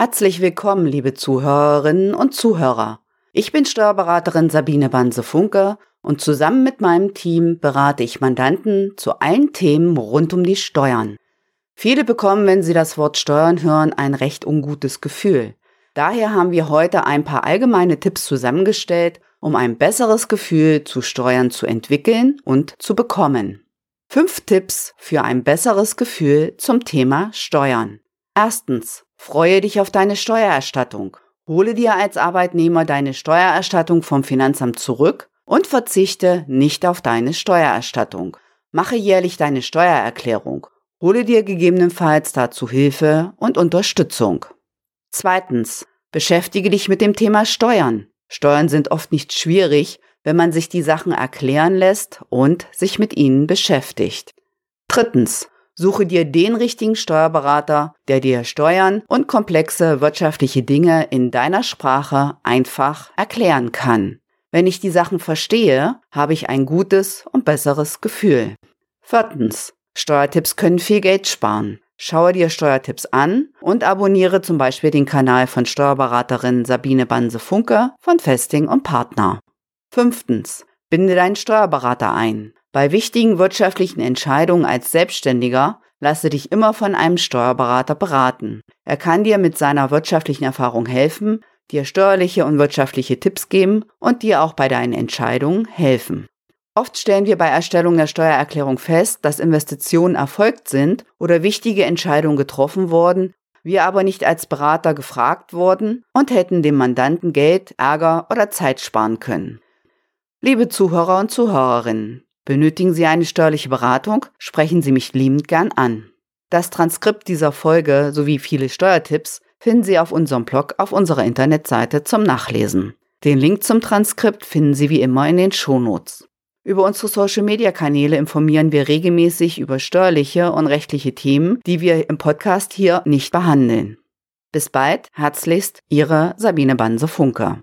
Herzlich willkommen, liebe Zuhörerinnen und Zuhörer. Ich bin Steuerberaterin Sabine Banse-Funke und zusammen mit meinem Team berate ich Mandanten zu allen Themen rund um die Steuern. Viele bekommen, wenn sie das Wort Steuern hören, ein recht ungutes Gefühl. Daher haben wir heute ein paar allgemeine Tipps zusammengestellt, um ein besseres Gefühl zu Steuern zu entwickeln und zu bekommen. Fünf Tipps für ein besseres Gefühl zum Thema Steuern. Erstens. Freue dich auf deine Steuererstattung. Hole dir als Arbeitnehmer deine Steuererstattung vom Finanzamt zurück und verzichte nicht auf deine Steuererstattung. Mache jährlich deine Steuererklärung. Hole dir gegebenenfalls dazu Hilfe und Unterstützung. Zweitens. Beschäftige dich mit dem Thema Steuern. Steuern sind oft nicht schwierig, wenn man sich die Sachen erklären lässt und sich mit ihnen beschäftigt. Drittens. Suche dir den richtigen Steuerberater, der dir Steuern und komplexe wirtschaftliche Dinge in deiner Sprache einfach erklären kann. Wenn ich die Sachen verstehe, habe ich ein gutes und besseres Gefühl. Viertens. Steuertipps können viel Geld sparen. Schaue dir Steuertipps an und abonniere zum Beispiel den Kanal von Steuerberaterin Sabine Banse-Funke von Festing und Partner. Fünftens. Binde deinen Steuerberater ein. Bei wichtigen wirtschaftlichen Entscheidungen als Selbstständiger lasse dich immer von einem Steuerberater beraten. Er kann dir mit seiner wirtschaftlichen Erfahrung helfen, dir steuerliche und wirtschaftliche Tipps geben und dir auch bei deinen Entscheidungen helfen. Oft stellen wir bei Erstellung der Steuererklärung fest, dass Investitionen erfolgt sind oder wichtige Entscheidungen getroffen wurden, wir aber nicht als Berater gefragt wurden und hätten dem Mandanten Geld, Ärger oder Zeit sparen können. Liebe Zuhörer und Zuhörerinnen, Benötigen Sie eine steuerliche Beratung? Sprechen Sie mich liebend gern an. Das Transkript dieser Folge sowie viele Steuertipps finden Sie auf unserem Blog auf unserer Internetseite zum Nachlesen. Den Link zum Transkript finden Sie wie immer in den Shownotes. Über unsere Social-Media-Kanäle informieren wir regelmäßig über steuerliche und rechtliche Themen, die wir im Podcast hier nicht behandeln. Bis bald, herzlichst, Ihre Sabine Banse-Funke.